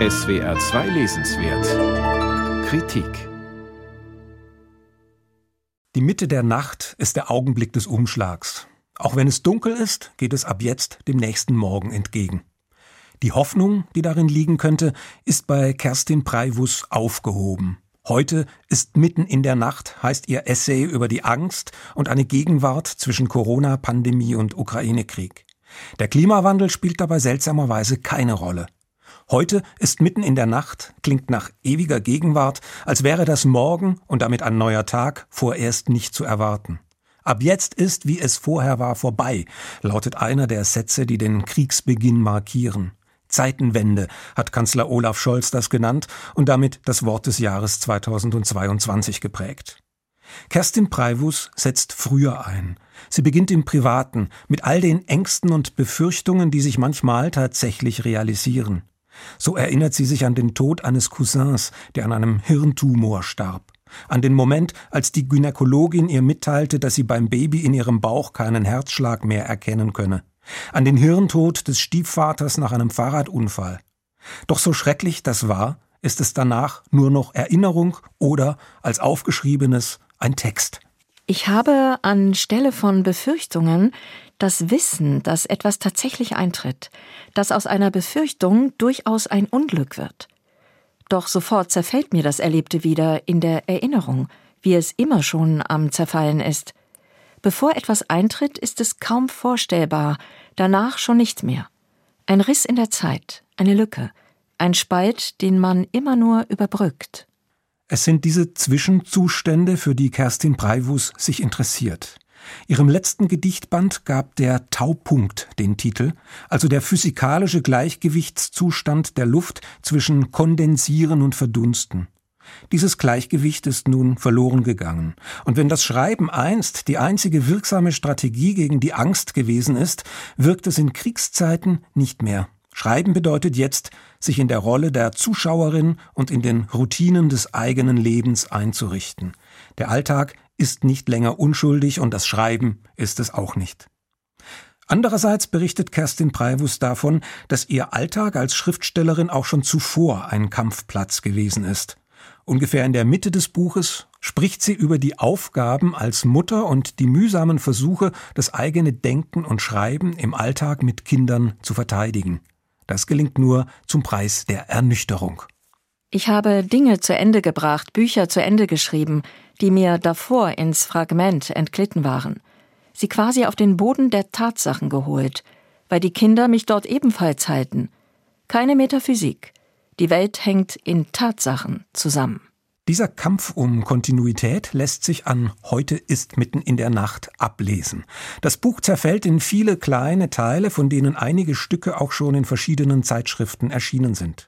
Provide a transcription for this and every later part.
SWR 2 Lesenswert Kritik Die Mitte der Nacht ist der Augenblick des Umschlags. Auch wenn es dunkel ist, geht es ab jetzt dem nächsten Morgen entgegen. Die Hoffnung, die darin liegen könnte, ist bei Kerstin Preivus aufgehoben. Heute ist mitten in der Nacht, heißt ihr Essay über die Angst und eine Gegenwart zwischen Corona, Pandemie und Ukraine-Krieg. Der Klimawandel spielt dabei seltsamerweise keine Rolle. Heute ist mitten in der Nacht, klingt nach ewiger Gegenwart, als wäre das Morgen und damit ein neuer Tag vorerst nicht zu erwarten. Ab jetzt ist, wie es vorher war, vorbei, lautet einer der Sätze, die den Kriegsbeginn markieren. Zeitenwende hat Kanzler Olaf Scholz das genannt und damit das Wort des Jahres 2022 geprägt. Kerstin Preivus setzt früher ein. Sie beginnt im Privaten mit all den Ängsten und Befürchtungen, die sich manchmal tatsächlich realisieren. So erinnert sie sich an den Tod eines Cousins, der an einem Hirntumor starb. An den Moment, als die Gynäkologin ihr mitteilte, dass sie beim Baby in ihrem Bauch keinen Herzschlag mehr erkennen könne an den Hirntod des Stiefvaters nach einem Fahrradunfall. Doch so schrecklich das war, ist es danach nur noch Erinnerung oder als aufgeschriebenes ein Text. Ich habe anstelle von Befürchtungen das Wissen, dass etwas tatsächlich eintritt, dass aus einer Befürchtung durchaus ein Unglück wird. Doch sofort zerfällt mir das Erlebte wieder in der Erinnerung, wie es immer schon am Zerfallen ist. Bevor etwas eintritt, ist es kaum vorstellbar, danach schon nichts mehr. Ein Riss in der Zeit, eine Lücke, ein Spalt, den man immer nur überbrückt. Es sind diese Zwischenzustände, für die Kerstin Breivus sich interessiert. Ihrem letzten Gedichtband gab der Taupunkt den Titel, also der physikalische Gleichgewichtszustand der Luft zwischen Kondensieren und Verdunsten. Dieses Gleichgewicht ist nun verloren gegangen. Und wenn das Schreiben einst die einzige wirksame Strategie gegen die Angst gewesen ist, wirkt es in Kriegszeiten nicht mehr. Schreiben bedeutet jetzt, sich in der Rolle der Zuschauerin und in den Routinen des eigenen Lebens einzurichten. Der Alltag ist nicht länger unschuldig und das Schreiben ist es auch nicht. Andererseits berichtet Kerstin Preivus davon, dass ihr Alltag als Schriftstellerin auch schon zuvor ein Kampfplatz gewesen ist. Ungefähr in der Mitte des Buches spricht sie über die Aufgaben als Mutter und die mühsamen Versuche, das eigene Denken und Schreiben im Alltag mit Kindern zu verteidigen. Das gelingt nur zum Preis der Ernüchterung. Ich habe Dinge zu Ende gebracht, Bücher zu Ende geschrieben, die mir davor ins Fragment entglitten waren. Sie quasi auf den Boden der Tatsachen geholt, weil die Kinder mich dort ebenfalls halten. Keine Metaphysik, die Welt hängt in Tatsachen zusammen. Dieser Kampf um Kontinuität lässt sich an Heute ist mitten in der Nacht ablesen. Das Buch zerfällt in viele kleine Teile, von denen einige Stücke auch schon in verschiedenen Zeitschriften erschienen sind.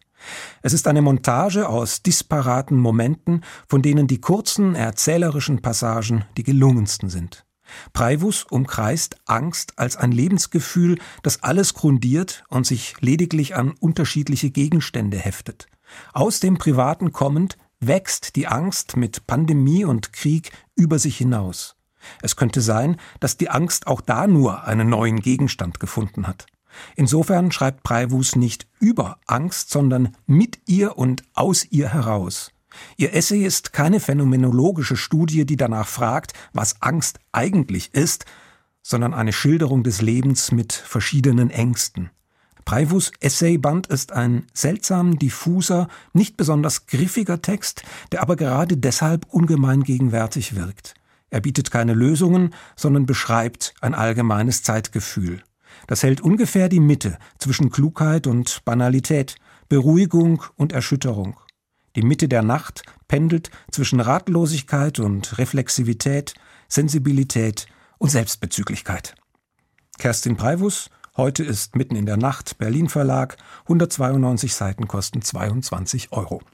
Es ist eine Montage aus disparaten Momenten, von denen die kurzen, erzählerischen Passagen die gelungensten sind. Preivus umkreist Angst als ein Lebensgefühl, das alles grundiert und sich lediglich an unterschiedliche Gegenstände heftet. Aus dem Privaten kommend wächst die Angst mit Pandemie und Krieg über sich hinaus. Es könnte sein, dass die Angst auch da nur einen neuen Gegenstand gefunden hat. Insofern schreibt Preivus nicht über Angst, sondern mit ihr und aus ihr heraus. Ihr Essay ist keine phänomenologische Studie, die danach fragt, was Angst eigentlich ist, sondern eine Schilderung des Lebens mit verschiedenen Ängsten. Preivus Essayband ist ein seltsam diffuser, nicht besonders griffiger Text, der aber gerade deshalb ungemein gegenwärtig wirkt. Er bietet keine Lösungen, sondern beschreibt ein allgemeines Zeitgefühl. Das hält ungefähr die Mitte zwischen Klugheit und Banalität, Beruhigung und Erschütterung. Die Mitte der Nacht pendelt zwischen Ratlosigkeit und Reflexivität, Sensibilität und Selbstbezüglichkeit. Kerstin Preivus, heute ist mitten in der Nacht, Berlin Verlag, 192 Seiten kosten 22 Euro.